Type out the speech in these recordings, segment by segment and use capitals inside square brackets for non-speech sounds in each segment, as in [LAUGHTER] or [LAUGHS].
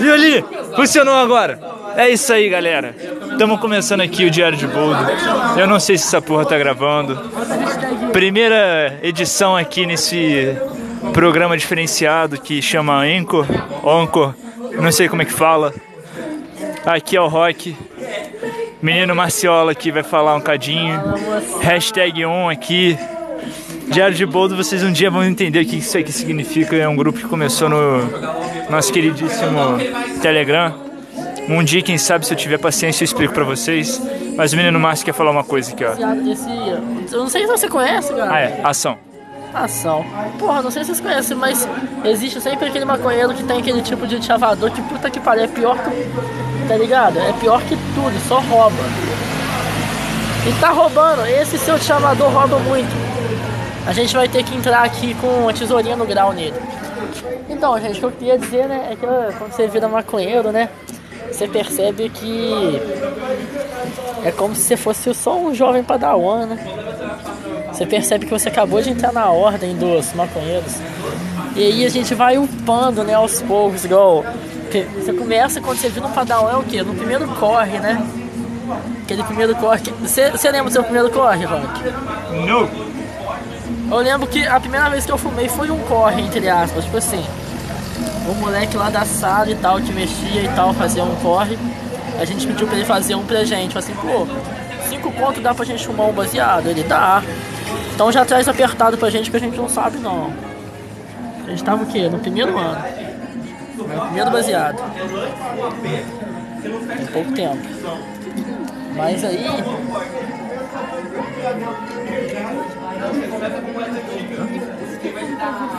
E ali, funcionou agora. É isso aí, galera. Estamos começando aqui o Diário de Boldo. Eu não sei se essa porra tá gravando. Primeira edição aqui nesse programa diferenciado que chama Anchor, Anchor, não sei como é que fala. Aqui é o Rock. Menino Marciola aqui vai falar um cadinho. Hashtag on aqui. Diário de Boldo, vocês um dia vão entender o que isso aqui significa. É um grupo que começou no nosso queridíssimo Telegram. Um dia, quem sabe, se eu tiver paciência, eu explico pra vocês. Mas o menino Márcio quer falar uma coisa aqui, ó. eu não sei se você conhece, cara. Ah, é, ação. Ação. Porra, não sei se vocês conhecem, mas existe sempre aquele maconheiro que tem aquele tipo de chavador que puta que pariu, é pior que. Tá ligado? É pior que tudo, só rouba. E tá roubando, esse seu chavador rouba muito. A gente vai ter que entrar aqui com a tesourinha no grau nele. Então, gente, o que eu queria dizer, né, é que quando você vira maconheiro, né, você percebe que é como se você fosse só um jovem padawan, né? Você percebe que você acabou de entrar na ordem dos maconheiros. E aí a gente vai upando, né, aos poucos, igual. Você começa quando você vira um padawan é o quê? No primeiro corre, né? Aquele primeiro corre. Você, você lembra do seu primeiro corre, Rock? Não! Eu lembro que a primeira vez que eu fumei foi um corre, entre aspas, tipo assim. O moleque lá da sala e tal, que mexia e tal, fazia um corre. A gente pediu pra ele fazer um pra gente. Assim, pô, cinco contos dá pra gente fumar um baseado? Ele dá. Então já traz apertado pra gente que a gente não sabe não. A gente tava o quê? No primeiro ano. No primeiro baseado. Tem pouco tempo. Mas aí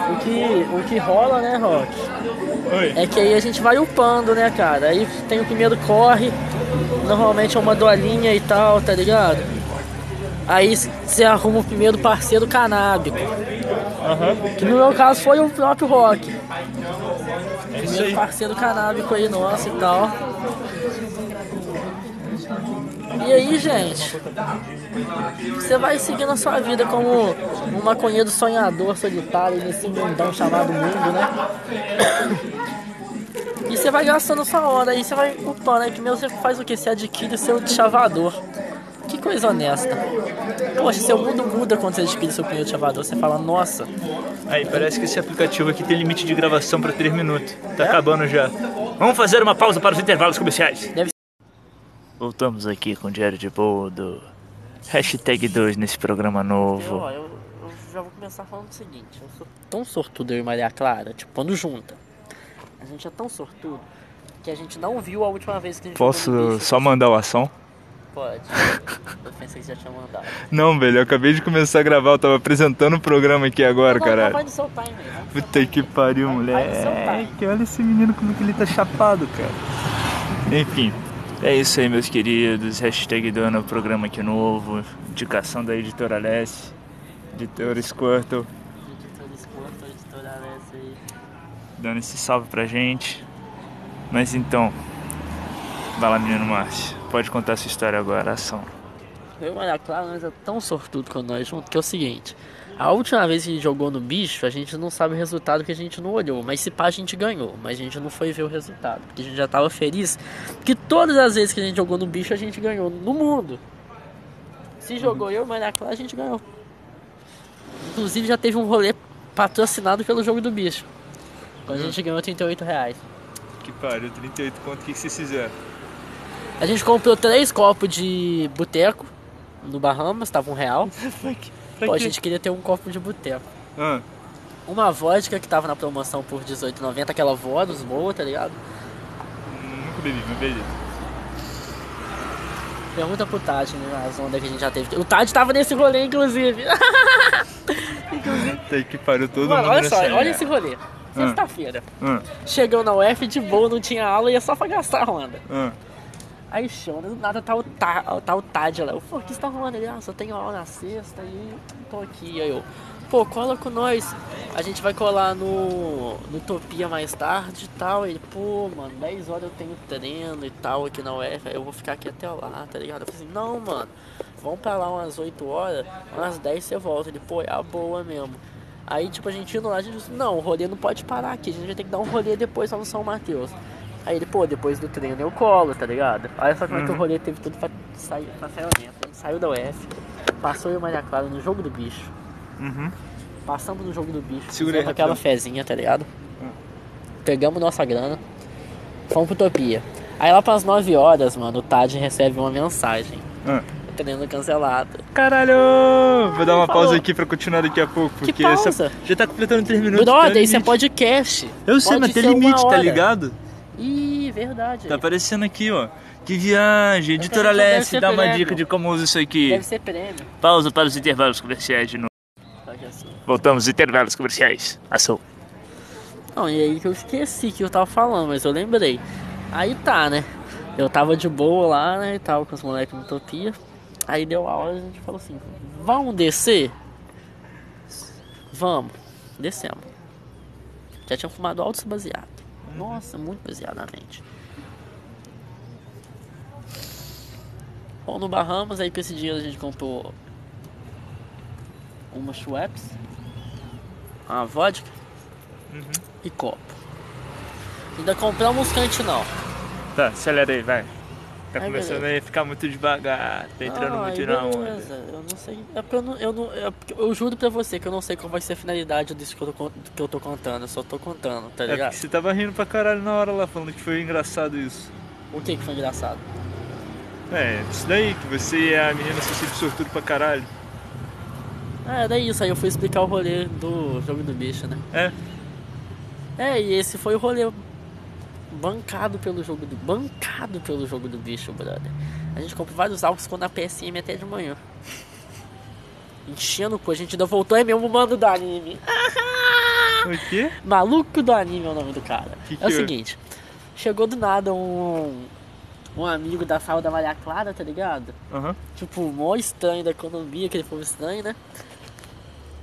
o que, o que rola, né, Rock? Oi. É que aí a gente vai upando, né, cara? Aí tem o primeiro corre, normalmente é uma dolinha e tal, tá ligado? Aí você arruma o primeiro parceiro canábico. Uhum. Que no meu caso foi o próprio Rock. É primeiro parceiro canábico aí nosso e tal. E aí, gente, você vai seguindo a sua vida como um maconheiro sonhador solitário nesse mundão chamado mundo, né? E você vai gastando sua hora, aí você vai upando, aí primeiro você faz o que? Você adquire o seu chavador. Que coisa honesta. Poxa, seu mundo muda quando você adquire seu primeiro chavador. Você fala, nossa. Aí, parece que esse aplicativo aqui tem limite de gravação para 3 minutos. Tá é? acabando já. Vamos fazer uma pausa para os intervalos comerciais. Deve Voltamos aqui com o Diário de Boldo. Hashtag 2 nesse programa novo. Eu, eu, eu, já vou começar falando o seguinte: eu sou tão sortudo, eu e Maria Clara, tipo, quando junta. A gente é tão sortudo que a gente não viu a última vez que a gente Posso só mandar o ação? Pode. eu pensei que já tinha mandado. Não, velho, eu acabei de começar a gravar, eu tava apresentando o programa aqui agora, não, cara. Vai no seu time? Puta que pariu, moleque. Olha esse menino como que ele tá chapado, cara. Enfim. É isso aí, meus queridos. Hashtag dando o programa aqui novo. Indicação da editora Alessi. Editora Squirtle. Editora Squirtle, editora Alessi aí. Dando esse salve pra gente. Mas então. Vai lá, menino Márcio. Pode contar sua história agora, ação. Eu, olha, claro, nós é tão sortudo com nós junto que é o seguinte. A última vez que a gente jogou no bicho, a gente não sabe o resultado que a gente não olhou. Mas se pá, a gente ganhou. Mas a gente não foi ver o resultado. Porque a gente já tava feliz. Que todas as vezes que a gente jogou no bicho, a gente ganhou. No mundo. Se jogou eu, mas na classe a gente ganhou. Inclusive já teve um rolê patrocinado pelo jogo do bicho. Quando a gente ganhou 38 reais. Que pariu, 38 quanto? O que vocês fizeram? A gente comprou três copos de boteco no Bahamas, tava um real. [LAUGHS] Pô, a gente queria ter um copo de boteco. Ah. Uma vodka que tava na promoção por R$18,90, aquela Vodus boa, tá ligado? Hum, nunca bebi, não bebi. Pergunta pro Tade, né, as ondas que a gente já teve. O Tade tava nesse rolê, inclusive. [LAUGHS] inclusive. Tem que pariu todo Mano, mundo olha só, olha esse rolê. Ah. Sexta-feira. Ah. Chegou na UF de boa, não tinha aula, ia só pra gastar a onda. Ah. Aí chama, do nada tá o, tá, tá o Tad lá. Eu o que você tá arrumando? Ele, ah, só tenho aula na sexta e tô aqui. Aí eu, pô, cola com nós. A gente vai colar no, no Utopia mais tarde e tal. Ele, pô, mano, 10 horas eu tenho treino e tal aqui na UF. Eu vou ficar aqui até lá, tá ligado? Eu falei assim, não, mano, vamos pra lá umas 8 horas, umas 10 você volta. Ele, pô, é a boa mesmo. Aí, tipo, a gente indo lá, a gente disse, não, o rolê não pode parar aqui, a gente vai ter que dar um rolê depois lá no São Mateus. Aí ele, pô, depois do treino eu colo, tá ligado? Olha só como é que o rolê teve tudo pra sair, pra sair dentro. Ele saiu da UF, passou eu e Maria Clara no jogo do bicho. Uhum. Passamos no jogo do bicho, fizemos aquela fezinha, tá ligado? Pegamos nossa grana, fomos pro Utopia. Aí lá pras 9 horas, mano, o Tad recebe uma mensagem. Ah. Treino cancelado. Caralho! Vou dar uma Falou. pausa aqui pra continuar daqui a pouco, Que porque pausa? essa já tá completando 3 minutos. Brother, isso é limite. podcast. Eu sei, mas tem limite, tá ligado? Ih, verdade. Tá aparecendo aqui, ó. Que viagem, editora ser dá uma prêmio. dica de como usa isso aqui. Deve ser prêmio. Pausa para os intervalos comerciais de novo. Voltamos, intervalos comerciais. Ação. Não, e aí que eu esqueci que eu tava falando, mas eu lembrei. Aí tá, né? Eu tava de boa lá, né? E tava com os moleques no Utopia. Aí deu a hora e a gente falou assim: Vamos descer? Vamos. Descemos. Já tinha fumado altos baseado. Nossa, muito baseado na mente. Bom, no Bahamas, aí com esse dinheiro a gente comprou uma Schweppes, uma vodka e copo. Ainda compramos cantinão. Tá, acelera aí, vai. Tá Ai, começando beleza. a ficar muito devagar, tá entrando Ah, muito na onda. beleza. Eu não sei. É porque eu não. Eu, não é eu juro pra você que eu não sei qual vai ser a finalidade disso que eu tô, que eu tô contando. Eu só tô contando, tá É ligado? porque você tava rindo pra caralho na hora lá, falando que foi engraçado isso. O que que foi engraçado? É, isso daí, que você e a menina sempre sortudo pra caralho. Ah, era isso. Aí eu fui explicar o rolê do jogo do bicho, né? É, É, e esse foi o rolê bancado pelo jogo do. Bancado pelo jogo do bicho, brother. A gente comprou vários álbuns quando a PSM até de manhã. Enchendo, pô, a gente ainda voltou, é mesmo o mano do anime. [LAUGHS] o quê? Maluco do anime é o nome do cara. Que que é o é? seguinte, chegou do nada um. Um amigo da sala da Maria Clara, tá ligado? Aham. Tipo, mó estranho da economia, aquele povo estranho, né?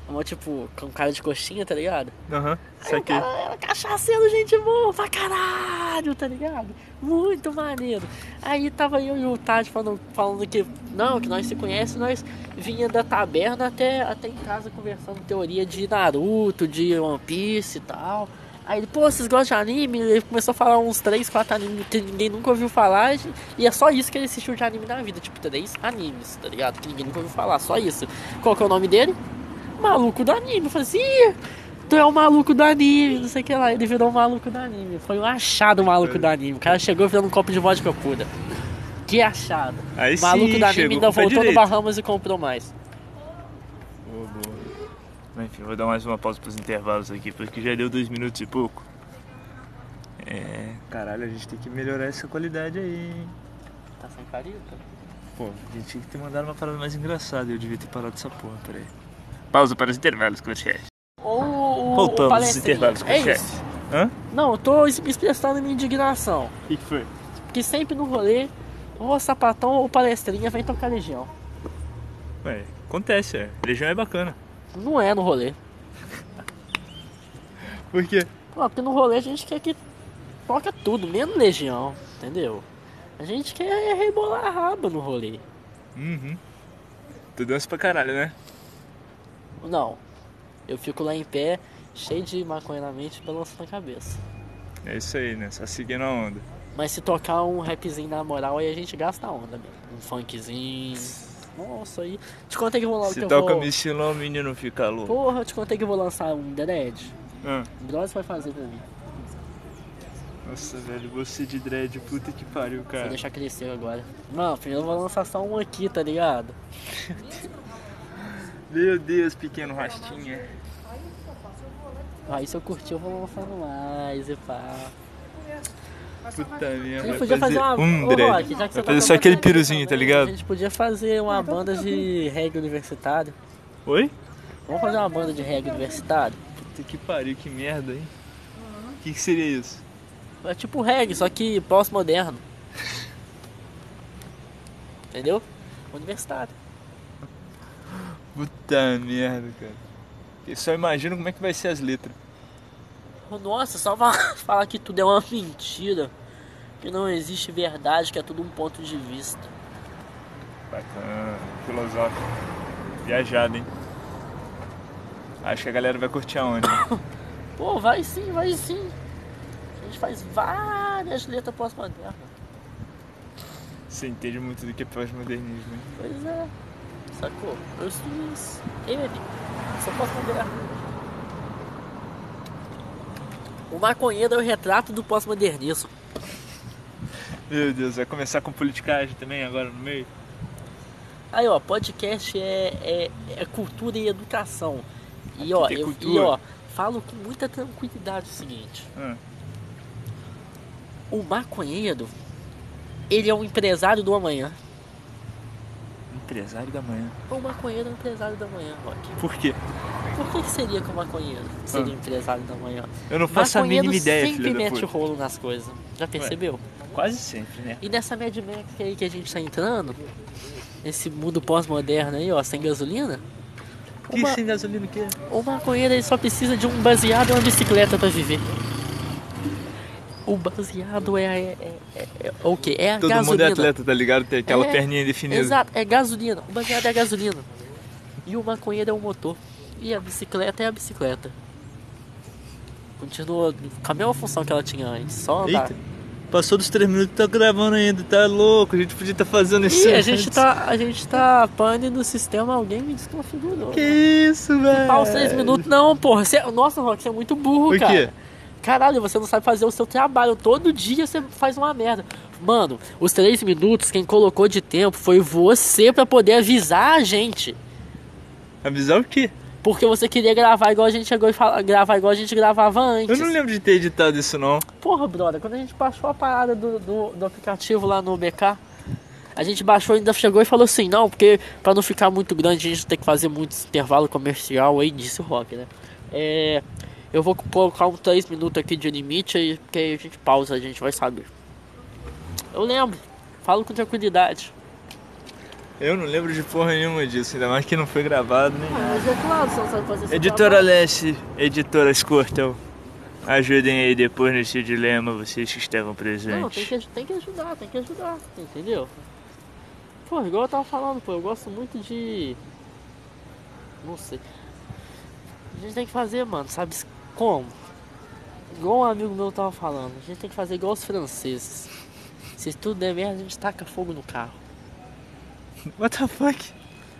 Mó tipo, com cara de coxinha, tá ligado? Aham, isso Aí o aqui. cara era cachaceiro, gente boa pra caralho, tá ligado? Muito maneiro. Aí tava eu e o Tati falando, falando que, não, que nós se conhece, nós vinha da taberna até, até em casa conversando teoria de Naruto, de One Piece e tal. Aí ele, pô, vocês gostam de anime? Ele começou a falar uns 3, 4 animes que ninguém nunca ouviu falar. E é só isso que ele assistiu de anime na vida. Tipo, 3 animes, tá ligado? Que ninguém nunca ouviu falar, só isso. Qual que é o nome dele? Maluco do anime. Eu falei assim, "Ih, tu é o maluco do anime, não sei o que lá. Ele virou o maluco do anime. Foi um achado maluco do anime. O cara chegou virando um copo de vodka pura. Que achado. Aí O maluco sim, do anime ainda voltou no direito. Bahamas e comprou mais. Boa, Enfim, vou dar mais uma pausa pros intervalos aqui, porque já deu dois minutos e pouco. É, caralho, a gente tem que melhorar essa qualidade aí, hein? Tá sem carita? Pô, a gente tinha que ter mandado uma parada mais engraçada, eu devia ter parado essa porra, peraí. Pausa para os intervalos comerciais. Ou o, Voltamos os intervalos É comerciais. isso. Hã? Não, eu tô es- expressando minha indignação. O que, que foi? Porque sempre no rolê, ou o sapatão ou palestrinha vem tocar legião. Ué, acontece, é. Legião é bacana. Não é no rolê. [LAUGHS] Por quê? Pô, porque no rolê a gente quer que toca tudo, menos legião, entendeu? A gente quer rebolar a raba no rolê. Uhum. Tu dança pra caralho, né? Não, eu fico lá em pé, cheio de maconha na mente, balançando a cabeça. É isso aí, né? Só seguindo a onda. Mas se tocar um rapzinho na moral, aí a gente gasta a onda mesmo. Um funkzinho. Nossa, aí. Te contei que eu vou lá Se toca vou... o menino fica louco. Porra, eu te contei que eu vou lançar um dread. Ah, O Bros vai fazer pra mim. nossa, velho, você de dread, puta que pariu, Vou cara. deixar crescer agora. Não, primeiro eu vou lançar só um aqui, tá ligado? [LAUGHS] Meu Deus, pequeno rastinha. Aí se eu curtir eu vou lançando mais e pá. Puta A merda. gente podia fazer uma. um dread. Rock, já que você Vai tá fazer só aquele piruzinho, tá também, ligado? A gente podia fazer uma banda de reggae universitário. Oi? Vamos fazer uma banda de reggae universitário? Puta que pariu, que merda, hein? O que, que seria isso? É tipo reggae, só que pós-moderno. [LAUGHS] Entendeu? Universitário. Puta merda, cara. Eu só imagino como é que vai ser as letras. Nossa, só fa- [LAUGHS] falar que tudo é uma mentira. Que não existe verdade, que é tudo um ponto de vista. Bacana, filosófico. Viajado, hein? Acho que a galera vai curtir aonde? [COUGHS] Pô, vai sim, vai sim. A gente faz várias letras pós-modernas. Você entende muito do que é pós-modernismo, hein? Pois é. Sacou? Eu meu amigo, só pós-moderno. O maconheiro é o retrato do pós-modernismo. Meu Deus, vai começar com politicagem também agora no meio? Aí, ó, podcast é, é, é cultura e educação. E ó, eu, e ó, falo com muita tranquilidade o seguinte: Ah, o maconheiro, ele é um empresário do amanhã. Empresário da manhã. O maconheiro é um empresário do amanhã, Rock. Por quê? Por que, seria que o maconheiro seria um empresário do amanhã? Eu não faço a maconheiro mínima ideia, sempre da mete puta. rolo nas coisas. Já percebeu? Quase sempre, né? E nessa Mad Max aí que a gente tá entrando, nesse mundo pós-moderno aí, ó, sem gasolina, Que Uma- sem gasolina o quê? o maconheiro ele só precisa de um baseado e uma bicicleta pra viver. O baseado é, é, é, é o que? É a Todo mundo gasolina. é atleta, tá ligado? Tem aquela É, perninha definida. Exato, é gasolina. O baseado é a gasolina. E o maconheiro é o motor. E a bicicleta é a bicicleta. Continua com a mesma função que ela tinha antes. Só andar. Eita, passou dos três minutos, tá gravando ainda, tá louco? A gente podia estar fazendo isso Ih, a antes. gente tá, a gente tá pane no sistema, alguém me desconfigurou. Que isso, velho? Pau, seis minutos, não, porra. Você, nossa, Rock, você é muito burro, O cara. quê? Caralho, você não sabe fazer o seu trabalho. Todo dia você faz uma merda. Mano, os três minutos, quem colocou de tempo foi você pra poder avisar a gente. Avisar o quê? Porque você queria gravar igual a gente chegou e fala, gravar igual a gente gravava antes. Eu não lembro de ter editado isso, não. Porra, brother, quando a gente baixou a parada do, do, do aplicativo lá no BK, a gente baixou ainda chegou e falou assim, não, porque pra não ficar muito grande a gente tem que fazer muito intervalo comercial aí, disse o Rock, né? É, eu vou colocar um 3 minutos aqui de limite aí, porque aí a gente pausa, a gente vai saber. Eu lembro, falo com tranquilidade. Eu não lembro de porra nenhuma disso, ainda mais que não foi gravado, né? Mas é claro, você não sabe fazer Editora trabalho. Leste, editoras Cortel, ajudem aí depois nesse dilema, vocês que estavam Não, tem presentes. que, tem que ajudar, tem que ajudar, entendeu? Pô, igual eu tava falando, pô, eu gosto muito de. Não sei. A gente tem que fazer, mano, sabe como? Igual um amigo meu tava falando, a gente tem que fazer igual os franceses. Se tudo der merda, a gente taca fogo no carro. [LAUGHS] What the fuck?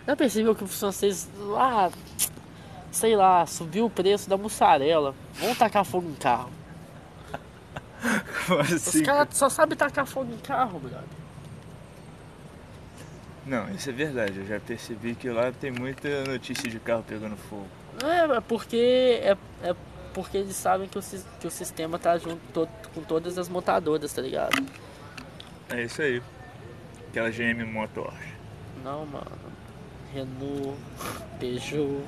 Já percebeu que os franceses lá, sei lá, subiu o preço da mussarela. Vão tacar fogo em carro. Como Os assim? caras só sabem tacar fogo em carro, brother. Não, isso é verdade, eu já percebi que lá tem muita notícia de carro pegando fogo. É, é porque é, é porque eles sabem que o, que o sistema tá junto to- com todas as montadoras, tá ligado? É isso aí. Aquela GM Motors. Não, mano. Renault, Peugeot,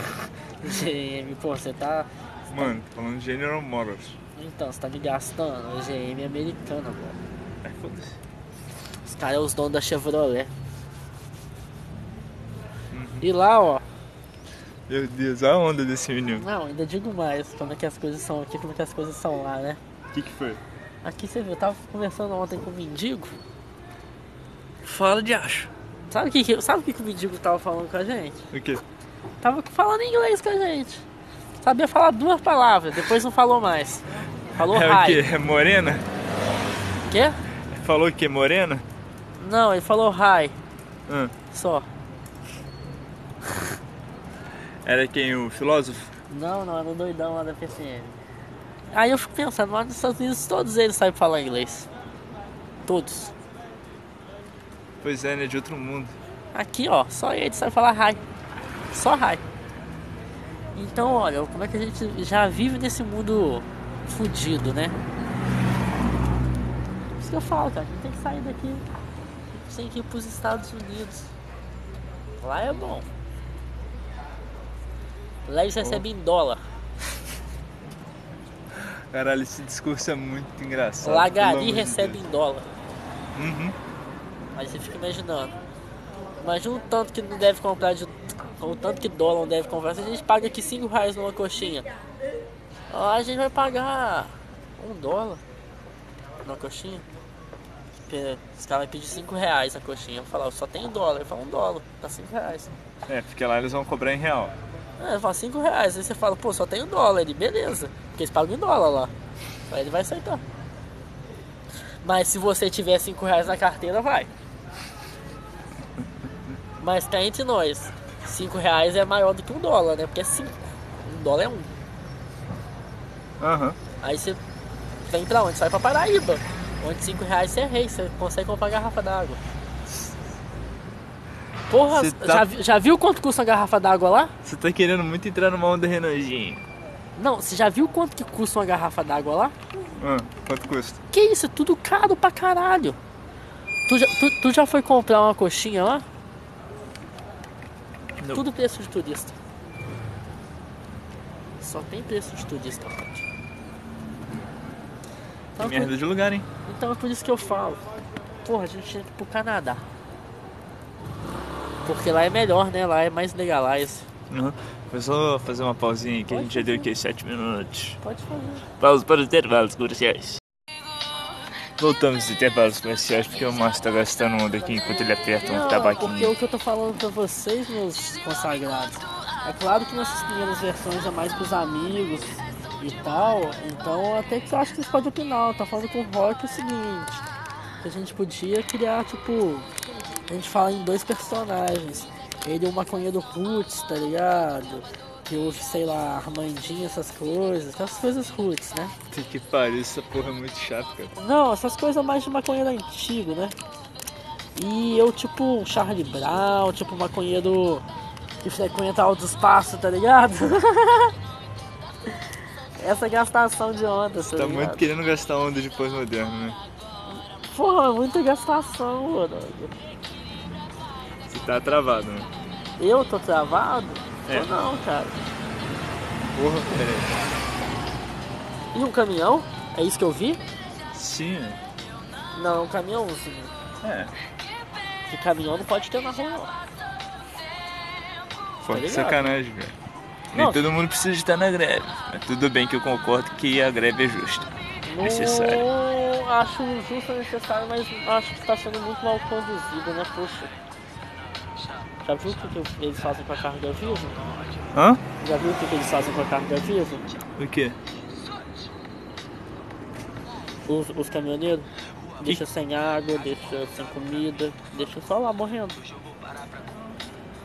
[LAUGHS] GM, pô, você tá. Mano, tô falando de General Motors. Então, você tá me gastando. A GM é americana, mano. Ai, foda-se. Os caras são os donos da Chevrolet. E lá, ó. Meu Deus, a onda desse menino. Não, ainda digo mais como é que as coisas são aqui, como é que as coisas são lá, né? O que que foi? Aqui você viu, eu tava conversando ontem com o mendigo. Fala de acho. Sabe o que, que, sabe o que, que o mendigo tava falando com a gente? O quê? Tava falando inglês com a gente. Sabia falar duas palavras, depois não falou mais. Falou É o quê? hi. É morena? Quê? Falou o quê? Morena? Não, ele falou hi. Ah, Só. Era quem? O filósofo? Não, não, era o doidão lá da PCM. Aí eu fico pensando, lá nos Estados Unidos todos eles sabem falar inglês. Todos. Pois é, né? De outro mundo. Aqui, ó, só ele sabe falar hi. Só hi. Então, olha, como é que a gente já vive nesse mundo fudido, né? Isso que eu falo, cara. A gente tem que sair daqui. A gente tem que ir pros Estados Unidos. Lá é bom. Lá eles recebem em dólar. [LAUGHS] Caralho, esse discurso é muito engraçado. Lagari de recebe em dólar. Uhum. Aí você fica imaginando. Imagina o tanto que não deve comprar de. O tanto que dólar não deve comprar. Se a gente paga aqui 5 reais numa coxinha. Lá a gente vai pagar um dólar numa coxinha. Porque os caras vão pedir 5 reais a coxinha. Eu falar, eu só tenho dólar. Eu falo um dólar, tá 5 reais. É, porque lá eles vão cobrar em real. É, fala 5 reais. Aí você fala, pô, só tenho dólar. Ele, beleza. Porque eles pagam em dólar lá. Aí ele vai aceitar. Mas se você tiver 5 reais na carteira, vai. Mas tá entre nós. 5 reais é maior do que um dólar, né? Porque é 5. Um dólar é um. Aham. Aí você vem pra onde? Vai pra Paraíba. Onde 5 reais você é rei, você consegue comprar garrafa d'água. Porra, tá- já, já viu quanto custa uma garrafa d'água lá? Você tá querendo muito entrar numa onda Renanjinho. Não, você já viu quanto que custa uma garrafa d'água lá? Ah, quanto custa? Que isso, é tudo caro pra caralho. Tu já, tu, tu já foi comprar uma coxinha lá? Não. Tudo preço de turista. Só tem preço de turista, Paty. Então, Que merda de lugar, hein? por, então é por isso que eu falo. Porra, a gente tinha que ir pro Canadá. Porque lá é melhor, né? Lá é mais legalize. Uhum. Foi só fazer uma pausinha que a gente já deu aqui 7 minutos. Pode fazer. Pausa para os intervalos comerciais. Voltamos dos intervalos comerciais porque o Márcio tá gastando onda aqui enquanto ele aperta um Não, porque tabaquinho. o que eu tô falando pra vocês, meus consagrados, é claro que nessas primeiras versões é mais pros amigos e tal, então até que eu acho que vocês podem opinar. Tô falando com o Rock o seguinte, que a gente podia criar, tipo, a gente fala em dois personagens. Ele é o maconheiro roots, tá ligado? Que ouve, sei lá, Armandinho, essas coisas, essas coisas roots, né? Puta que pariu, essa porra é muito chata, cara. Não, essas coisas mais de maconheiro antigo, né? E eu, tipo, um Charlie Brown, tipo, maconheiro que frequenta altos espaços, tá ligado? [LAUGHS] Essa gastação de onda, tá, Tá ligado? muito querendo gastar onda de pós-moderno, né? Porra, muita gastação, mano. Você tá travado, né? Eu tô travado? É. Tô não, cara. Porra, peraí. E um caminhão? É isso que eu vi? Sim, é. Não, um caminhãozinho. é. Que caminhão não pode ter na rua, não. Forte ligado? sacanagem, velho. Nem Não. todo mundo precisa estar na greve. Mas tudo bem que eu concordo que a greve é justa. Não acho justo necessário, mas acho que está sendo muito mal conduzido, né? Poxa. Já viu o que, que eles fazem com a carga viva? Hã? Já viu o que, que eles fazem com a carga viva? O quê? Os, os caminhoneiros? Deixa sem água, deixa sem comida, deixa só lá morrendo.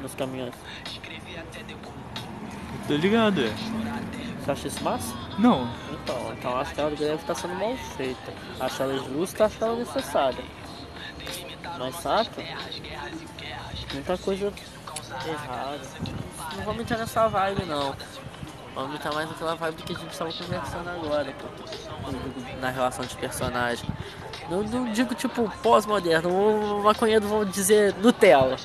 Nos caminhões. Tô ligado, é. Você acha isso massa? Não. Então, então acho que a greve está sendo mal feita. Acho ela justa, acho ela necessária. Mas saca? Muita coisa errada. Não vamos entrar nessa vibe não. Vamos entrar mais naquela vibe que a gente estava conversando agora, pô. Na relação de personagem. Não, não digo tipo pós-moderno, o maconheiro vamos dizer Nutella.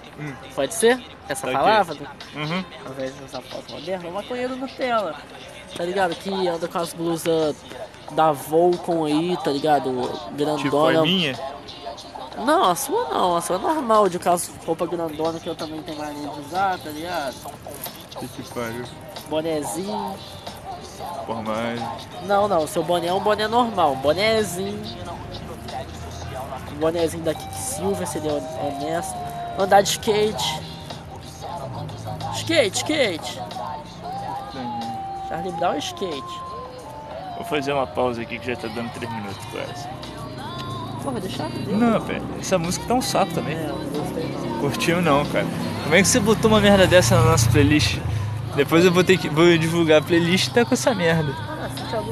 Pode ser? Essa Ok. palavra? Uhum. ao invés de usar pós-moderno, é um maconheiro Nutella. Tá ligado? Que anda com as blusas da Volcom aí, tá ligado? Grandona. Tipo a minha? Não, a sua não, a sua é normal de com as roupas grandona que eu também tenho mania de usar, tá ligado? Que que pariu. Bonezinho. Porra, mas... Não, não, seu boné é um boné normal, um bonézinho. Um bonézinho da Kik Silver, seria honesto. Andar de skate. Skate, skate. Charlie Brown é skate. Vou fazer uma pausa aqui que já tá dando 3 minutos quase. Porra, deixa eu Não, velho. Essa música tá um saco também. É, eu não gostei não. Curtiu não, cara. Como é que você botou uma merda dessa na nossa playlist? Depois eu vou ter que vou divulgar a playlist e tá com essa merda. Ah?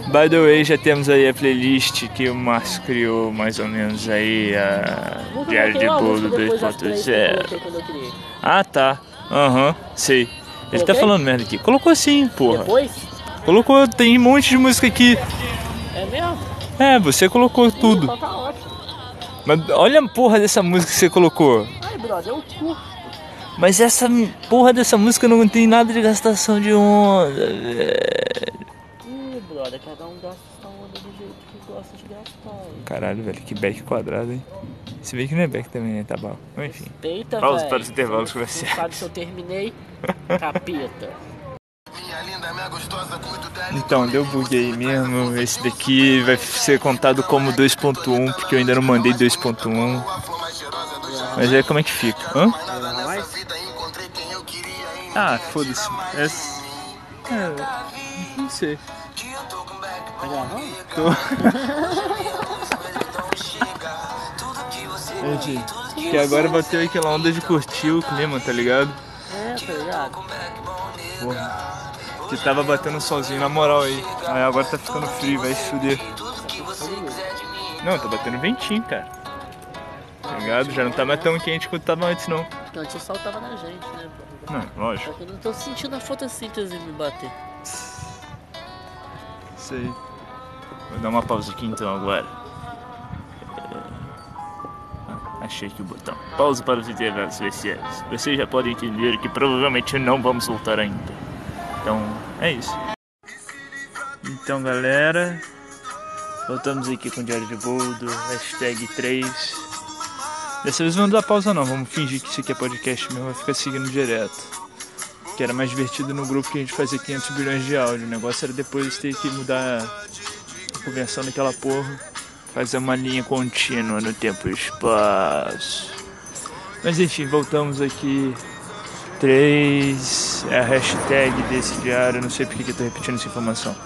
By the way, já temos aí a playlist que o Márcio criou mais ou menos aí a Diário de Bolo depois das três que eu 2.0. coloquei quando eu criei. Ah tá. Aham, sei. Ele tá falando merda aqui. Colocou sim, porra. Depois? Colocou, tem um monte de música aqui. É mesmo? É, você colocou tudo. Então tá ótimo. Mas olha a porra dessa música que você colocou. Ai, brother, eu curto. Mas essa porra dessa música não tem nada de gastação de onda, velho. Ih, brother, cada um gasta essa onda do jeito que gosta de gastar. hein? Caralho, velho, que back quadrado, hein? Se bem que não é back também, né? Tá bom. Enfim. Eita, Pausa velho. para os intervalos comerciais. sabe se eu terminei? [LAUGHS] Capeta. Então, deu bug aí mesmo. Esse daqui vai ser contado como 2.1, porque eu ainda não mandei 2.1. A flor mais cheirosa do jardim. Mas aí como é que fica? Hã? Ah, foda-se. É É, não sei. Tá gravando? [LAUGHS] Gente, que agora bateu aquela onda de curtir o clima, tá ligado? É, tá ligado? Porra. Que tava batendo sozinho, na moral aí. Aí agora tá ficando frio, vai se fuder. Não, tá batendo ventinho, cara. Tá ligado? Já não tá mais tão quente quanto tava antes, não. Antes o sol tava na gente, né? Não, Só lógico. que eu não tô sentindo a fotossíntese me bater. Isso aí. Vou dar uma pausa aqui então agora. É, Achei aqui o botão. Pausa para os intervalos especiais. Vocês já podem entender que provavelmente não vamos voltar ainda. Então, é isso. Então, galera. Voltamos aqui com o Diário de Boldo, hashtag 3. Dessa vez não dar pausa não, vamos fingir que isso aqui é podcast mesmo, vai ficar seguindo direto. Que era mais divertido no grupo que a gente fazia 500 bilhões de áudio. O negócio era depois ter que mudar a conversão daquela porra, fazer uma linha contínua no tempo e espaço. Mas enfim, voltamos aqui. 3 é a hashtag desse diário, não sei porque que eu tô repetindo essa informação.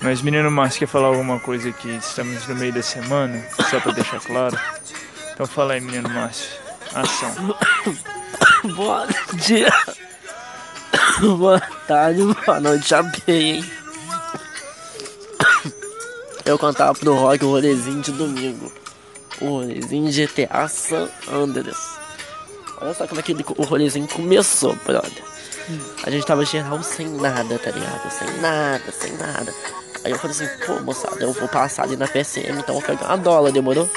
Mas menino Márcio quer falar alguma coisa aqui? Estamos no meio da semana, só pra deixar claro. Então fala aí, menino Márcio. Ação. [COUGHS] Bom dia. [COUGHS] Boa tarde, boa noite, já bem, hein? [COUGHS] Eu cantava pro rock o rolezinho de domingo. O rolezinho GTA San Andreas. Olha só como é que o rolezinho começou, brother. A gente tava geral sem nada, tá ligado? Sem nada, sem nada. Aí eu falei assim, pô, moçada, eu vou passar ali na PSM, então eu vou pegar uma dólar, demorou?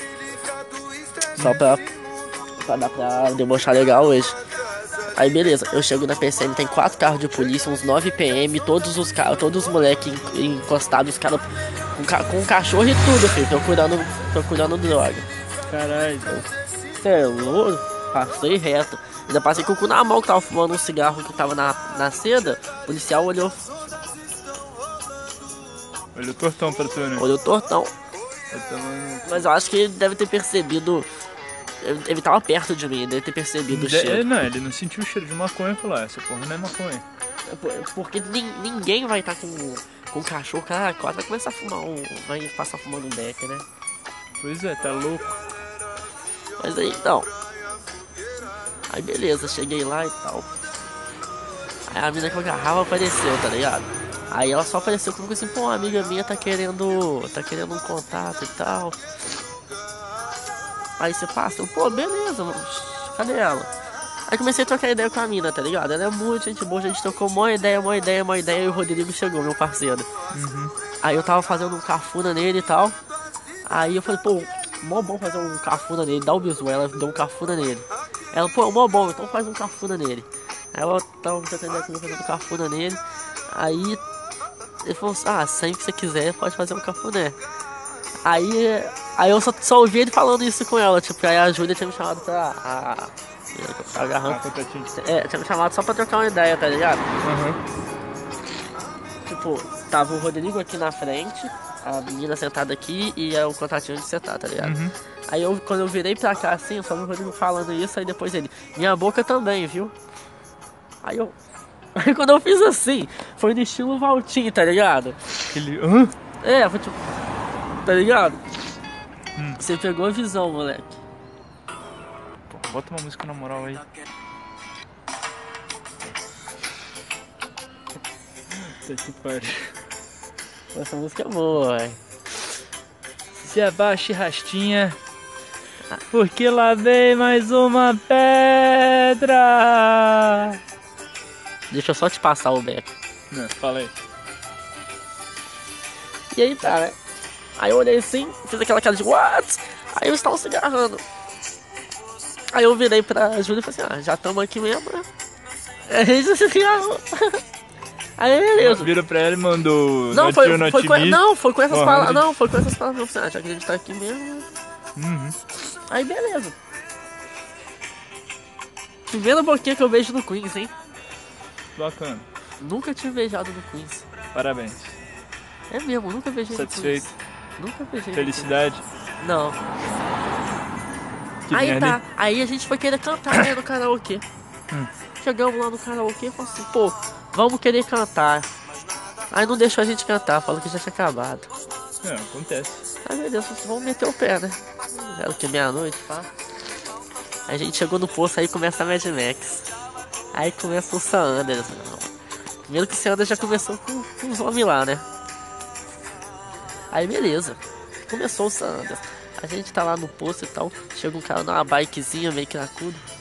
Só pra, pra dar pra debochar legal hoje. Aí beleza, eu chego na PCM, tem quatro carros de polícia, uns 9 PM, todos os caras, todos os moleques encostados, os caras com, ca- com cachorro e tudo, filho, procurando, procurando droga. Caralho. Cê é louco? Passei reto. Ainda passei com o cu na mão que tava fumando um cigarro que tava na, na seda. O policial olhou, Olha o tortão pra tu, né? olhou tortão. Eu também- Mas eu acho que ele deve ter percebido. Ele, tava perto de mim, deve ter percebido o De- cheiro. Não, ele não sentiu o cheiro de maconha e falou: ah, essa porra não é maconha. Por- Porque nin- ninguém vai estar com, com cachorro, cara, quase vai começar a fumar um. Vai passar fumando um beck, né? Pois é, tá louco. Mas aí então. Aí beleza, cheguei lá e tal. Aí a mina que eu agarrava apareceu, tá ligado? Aí ela só apareceu comigo assim, pô, uma amiga minha tá querendo. tá querendo um contato e tal. Aí você passa, pô, beleza, mano. Cadê ela? Aí comecei a trocar ideia com a mina, tá ligado? Ela é muito gente boa, a gente trocou uma ideia, uma ideia, uma ideia, e o Rodrigo chegou, meu parceiro. Aí eu tava fazendo um cafuna nele e tal. Aí eu falei, pô, mó bom fazer um cafuna nele, dá o bisu. Ela deu um cafuna nele. Ela, pô, mó bom, então faz um cafuna nele. Aí ela tava tentando aqui fazendo um cafuna nele. Aí ele falou assim, ah, sempre que você quiser, pode fazer um cafuné. Aí, aí eu só, só ouvi ele falando isso com ela, tipo, aí a Júlia tinha me chamado pra. A, a, a agarrando. Ah. É, tinha me chamado só pra trocar uma ideia, tá ligado? Aham. Tipo, tava o Rodrigo aqui na frente, a menina sentada aqui e é o contatinho de sentar, tá ligado? Uhum. Aí eu, quando eu virei pra cá assim, eu só vi o Rodrigo falando isso, aí depois ele, minha boca também, viu? Aí eu. [LAUGHS] Aí quando eu fiz assim, foi no estilo Valtinho, tá ligado? Ele. Hã? É, foi tipo. Tá ligado? Hum. Você pegou a visão, moleque. Pô, bota uma música na moral aí. Puta que pariu. Essa música é boa, velho. Se abaixe, rastinha. Porque lá vem mais uma pedra. Deixa eu só te passar o beco. Não, fala aí. E aí tá, né? Aí eu olhei assim, fiz aquela cara de what? Aí eu estava se agarrando. Aí eu virei pra Júlia e falei assim, ah, já estamos aqui mesmo, né? Aí ele se agarrou. Aí beleza. Vira pra ela e mandou. Não, foi, Not foi com, não, foi com essas Porra, palavras. Não, foi com essas palavras. Ah, já que a gente tá aqui mesmo. né? Uhum. Aí beleza. Primeira boquinha que eu vejo no Queens, hein? Bacana. Nunca tinha beijado no Queens. Parabéns. É mesmo, nunca beijei Satisfeito. no Queens. Nunca beijei no Felicidade. Não. Que aí merda, tá, hein? aí a gente foi querer cantar né, no karaokê. Hum. Chegamos lá no karaokê e falamos assim, pô, vamos querer cantar. Aí não deixou a gente cantar, falou que já tinha acabado. Não, acontece. Ai meu Deus, vamos meter o pé, né? Era o que? Meia-noite, pá. A gente chegou no posto, aí começa a Mad Max. Aí começa o Sam Anderson. Primeiro que o Sam Anderson já começou com, com os homens lá, né? Aí beleza. Começou o Sam Anderson. A gente tá lá no posto e tal. Chega um cara numa bikezinha meio cracudo. Aí, ele-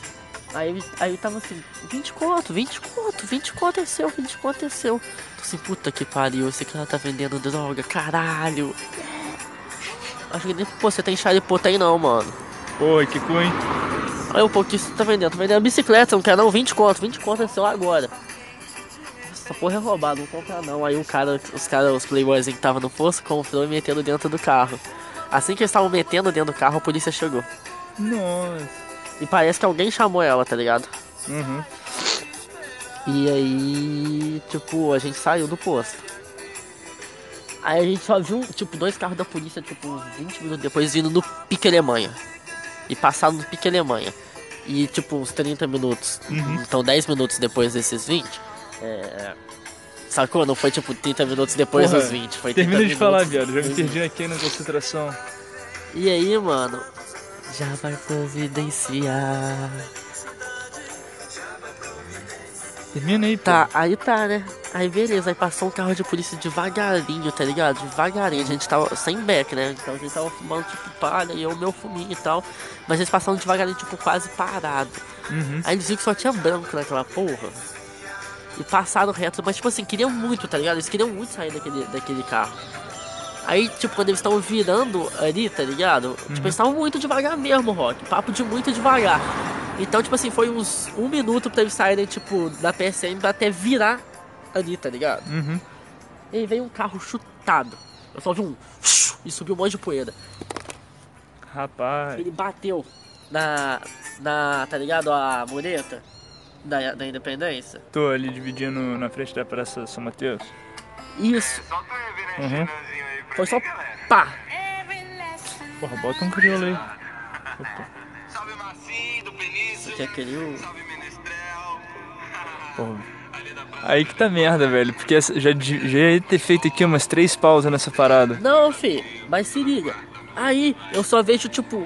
aí tava assim, 20 conto, 20 conto, 20 conto é seu, 20 conto é seu. Tô assim, puta que pariu, esse cara tá vendendo droga, caralho. Aí eu falei, pô, você tem Charipô? Tem não, mano. Oi, que cu, hein? Olha o pouco que você tá vendendo. Tô vendendo bicicleta, não quer não? 20 conto, 20 conto é seu agora. Essa porra é roubada, não compra não. Aí o cara, os caras, os playboys que tava no posto, comprou e metendo dentro do carro. Assim que eles estavam metendo dentro do carro, a polícia chegou. Nossa. E parece que alguém chamou ela, tá ligado? Uhum. E aí, tipo, a gente saiu do posto. Aí a gente só viu, tipo, dois carros da polícia, tipo, uns 20 minutos depois vindo no Pique Alemanha. E passaram no Pique Alemanha. E, tipo, uns 30 minutos. Então, 10 minutos depois desses 20. É... Sacou? Não foi, tipo, 30 minutos depois Porra, dos 20. Foi 30 Termina de falar, minutos. viado. Já me perdi aqui na concentração. E aí, mano, já vai providenciar. Termina aí, pô. Tá, aí tá, né? Aí beleza, aí passou um carro de polícia devagarinho, tá ligado? Devagarinho, a gente tava sem back, né? Então a gente tava fumando tipo palha e eu meu fuminho e tal. Mas eles passaram devagarinho, tipo, quase parado. Uhum. Aí eles viram que só tinha branco naquela porra. E passaram reto, mas tipo assim, queriam muito, tá ligado? Eles queriam muito sair daquele, daquele carro. Aí, tipo, quando eles estavam virando ali, tá ligado? Tipo, eles estavam muito devagar mesmo, Rock. Papo de muito devagar. Então, tipo assim, foi uns um minuto pra eles saírem, tipo, da PSM pra até virar ali, tá ligado? Uhum. E aí veio um carro chutado. Eu só vi um [LAUGHS] e subiu um monte de poeira. Rapaz. Ele bateu na. na. tá ligado? A mureta da, da independência. Tô ali dividindo na frente da Praça São Mateus. Isso. Uhum. Foi só pá. Porra, bota um crioulo aí. Salve Marcinho, do Península. Que é aquele. o- Salve Menestrel. Porra. Aí que tá merda, velho. Porque já, já ia ter feito aqui umas três pausas nessa parada. Não, fi, mas se liga. Aí eu só vejo, tipo,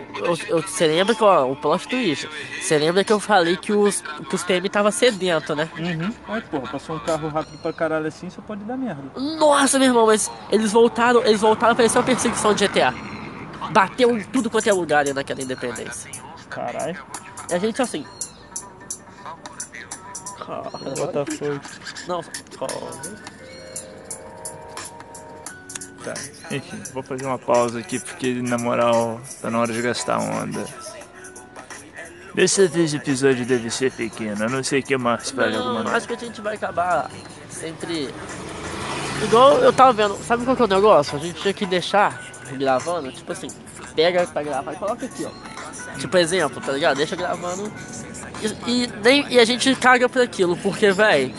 você lembra que, ó, o plot twist. Você lembra que eu falei que os, que os PM tava sedento, né? Uhum. Ai, porra, passou um carro rápido pra caralho assim, só pode dar merda. Nossa, meu irmão, mas eles voltaram, eles voltaram, parecia uma perseguição de GTA. Bateu em tudo quanto é lugar ali naquela independência. Caralho. E a gente assim. Cara, Botafogo. não, cara. Tá. Enfim, vou fazer uma pausa aqui porque, na moral, tá na hora de gastar onda. Dessa vez o episódio deve ser pequeno, a não ser que a Marcos fale alguma coisa. acho que a gente vai acabar sempre. Igual eu tava vendo, sabe qual que é o negócio? A gente tinha que deixar gravando, tipo assim, pega pra gravar e coloca aqui, ó. Tipo exemplo, tá ligado? Deixa gravando. E, e nem, e a gente caga por aquilo, porque, véi,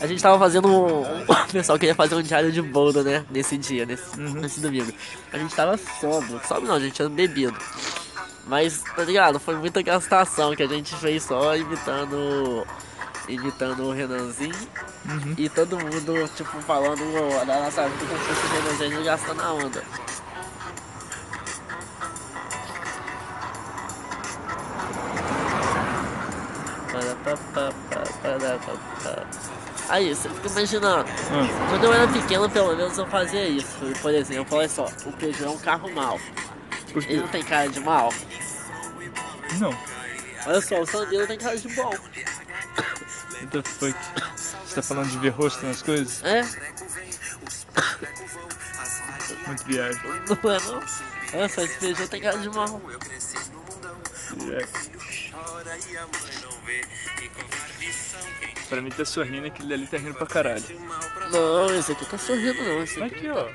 a gente tava fazendo um. [LAUGHS] O pessoal queria fazer um diário de boldo, né? Nesse dia, nesse, nesse domingo. A gente tava sóbrio. Sóbrio não, a gente tinha bebido. Mas, tá ligado? Foi muita gastação que a gente fez só imitando. Imitando o Renanzinho. E todo mundo, tipo, falando da nossa vida como se fosse o Renanzinho gastando a onda. Aí, você fica imaginando. Hum. Quando eu era pequeno, pelo menos eu fazia isso. Por exemplo, olha só, o Peugeot é um carro mau. Ele não tem cara de mal. Não. Olha só, o Sandero tem cara de bom. What the fuck? Você tá falando de ver rosto nas coisas? É? Muito viagem. Não é não? Olha só, esse Peugeot tem cara de mal. viagem. Pra mim tá sorrindo, aquele dali tá rindo pra caralho. Não, esse aqui tá sorrindo não. Esse aqui Aqui, ó.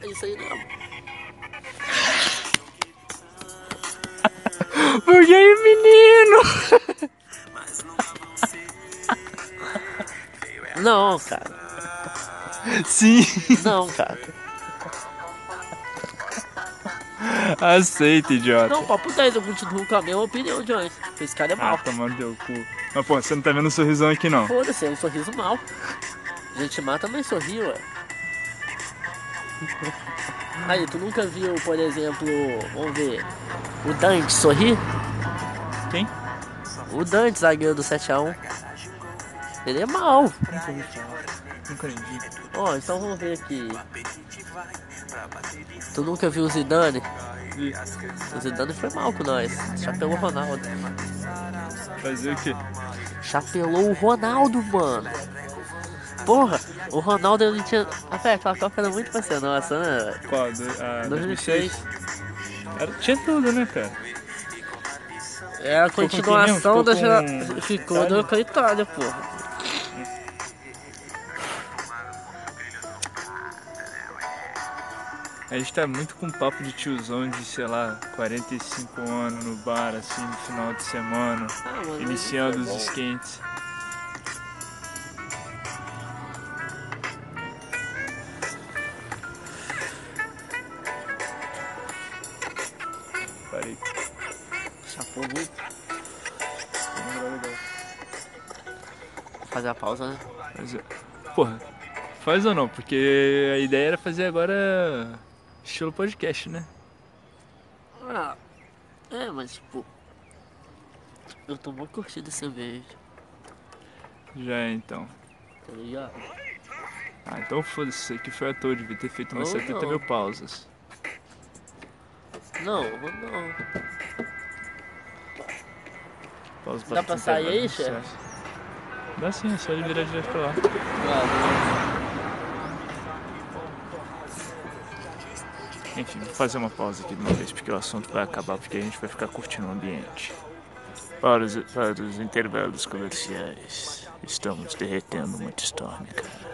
é isso aí não. [LAUGHS] Aí, menino! [LAUGHS] Não, cara. Sim, Não, cara. [LAUGHS] aceita, idiota. Não, papo 10, eu continuo com a mesma opinião antes. Esse cara é Ah, mal. tomando teu cu. Mas, pô, você não tá vendo o sorrisão aqui, não. Foda-se, é um sorriso mal. Gente má também sorri, ué. Aí, tu nunca viu, por exemplo, vamos ver, o Dante sorrir? Quem? O Dante, zagueiro do 7x1. Ele é mal. Nunca vi. Ó, então vamos ver aqui. Tu nunca viu o Zidane? Vi. O Zidane foi mal com nós. Chapelou o Ronaldo. Fazer o quê? Chapelou o Ronaldo, mano. Porra, o Ronaldo ele tinha. Pera, aquela Copa era muito pra ser nossa, né? Qual? Do, ah, 2006. 2006? Era, tinha tudo, né, cara? É a continuação da Ficou com gera... Ficou com a Itália, porra. A gente tá muito com papo de tiozão de, sei lá, 45 anos no bar, assim, no final de semana, Ah, mano, iniciando os é esquentes. Parei. Chapou muito. Legal. Fazer a pausa, né? Mas, porra, faz ou não? Porque a ideia era fazer agora estilo podcast, né? Ah, é, mas tipo. Eu tô muito curtindo esse ambiente, Já é, então. tá ligado? Ah, então foda-se, isso aqui foi à toa, devia ter feito umas Ou 70 não. mil pausas. Não, não. Pausa Dá pra sair aí, chefe? Dá sim, é só ele virar direto pra lá. Enfim, vou fazer uma pausa aqui de uma vez, porque o assunto vai acabar, porque a gente vai ficar curtindo o ambiente. Para os, para os intervalos comerciais, estamos derretendo uma storm, cara.